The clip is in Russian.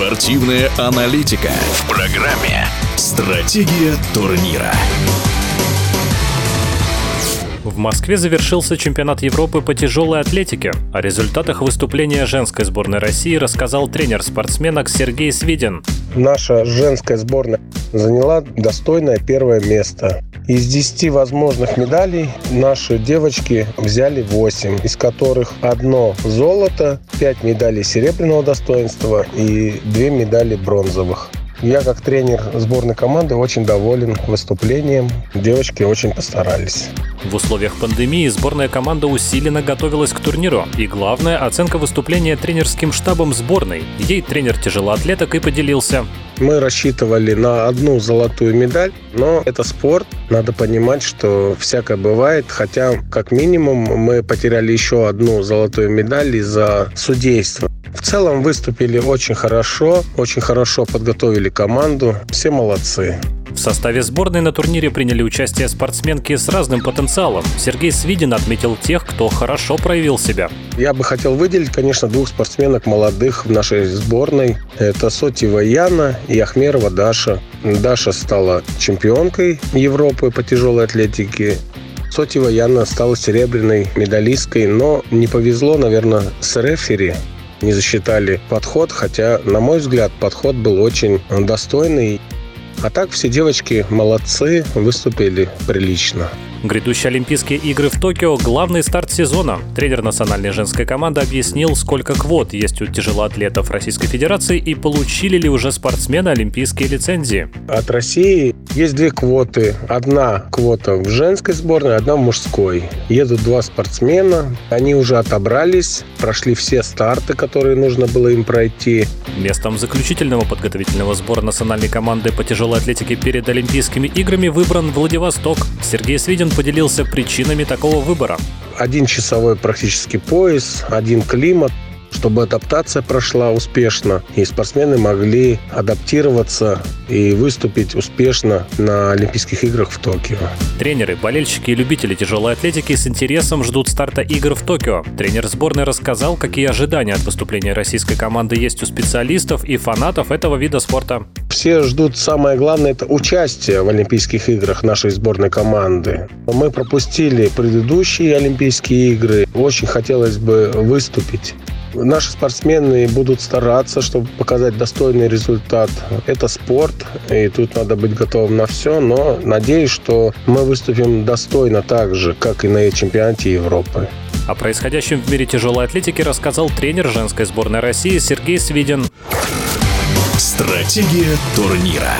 Спортивная аналитика в программе «Стратегия турнира». В Москве завершился чемпионат Европы по тяжелой атлетике. О результатах выступления женской сборной России рассказал тренер спортсменок Сергей Свидин. Наша женская сборная заняла достойное первое место. Из 10 возможных медалей наши девочки взяли 8, из которых одно золото, 5 медалей серебряного достоинства и 2 медали бронзовых. Я как тренер сборной команды очень доволен выступлением. Девочки очень постарались. В условиях пандемии сборная команда усиленно готовилась к турниру. И главное – оценка выступления тренерским штабом сборной. Ей тренер тяжелоатлеток и поделился. Мы рассчитывали на одну золотую медаль, но это спорт. Надо понимать, что всякое бывает. Хотя, как минимум, мы потеряли еще одну золотую медаль из-за судейства. В целом выступили очень хорошо, очень хорошо подготовили команду. Все молодцы. В составе сборной на турнире приняли участие спортсменки с разным потенциалом. Сергей Свидин отметил тех, кто хорошо проявил себя. Я бы хотел выделить, конечно, двух спортсменок молодых в нашей сборной. Это Сотьева Яна и Ахмерова Даша. Даша стала чемпионкой Европы по тяжелой атлетике. Сотьева Яна стала серебряной медалисткой, но не повезло, наверное, с рефери не засчитали подход, хотя, на мой взгляд, подход был очень достойный. А так все девочки молодцы, выступили прилично. Грядущие Олимпийские игры в Токио – главный старт сезона. Тренер национальной женской команды объяснил, сколько квот есть у тяжелоатлетов Российской Федерации и получили ли уже спортсмены олимпийские лицензии. От России есть две квоты. Одна квота в женской сборной, одна в мужской. Едут два спортсмена, они уже отобрались, прошли все старты, которые нужно было им пройти. Местом заключительного подготовительного сбора национальной команды по тяжелой атлетике перед Олимпийскими играми выбран Владивосток. Сергей Свидин поделился причинами такого выбора. Один часовой практически пояс, один климат, чтобы адаптация прошла успешно, и спортсмены могли адаптироваться и выступить успешно на Олимпийских играх в Токио. Тренеры, болельщики и любители тяжелой атлетики с интересом ждут старта игр в Токио. Тренер сборной рассказал, какие ожидания от выступления российской команды есть у специалистов и фанатов этого вида спорта. Все ждут самое главное – это участие в Олимпийских играх нашей сборной команды. Мы пропустили предыдущие Олимпийские игры. Очень хотелось бы выступить. Наши спортсмены будут стараться, чтобы показать достойный результат. Это спорт, и тут надо быть готовым на все, но надеюсь, что мы выступим достойно так же, как и на чемпионате Европы. О происходящем в мире тяжелой атлетики рассказал тренер женской сборной России Сергей Свидин. Стратегия турнира.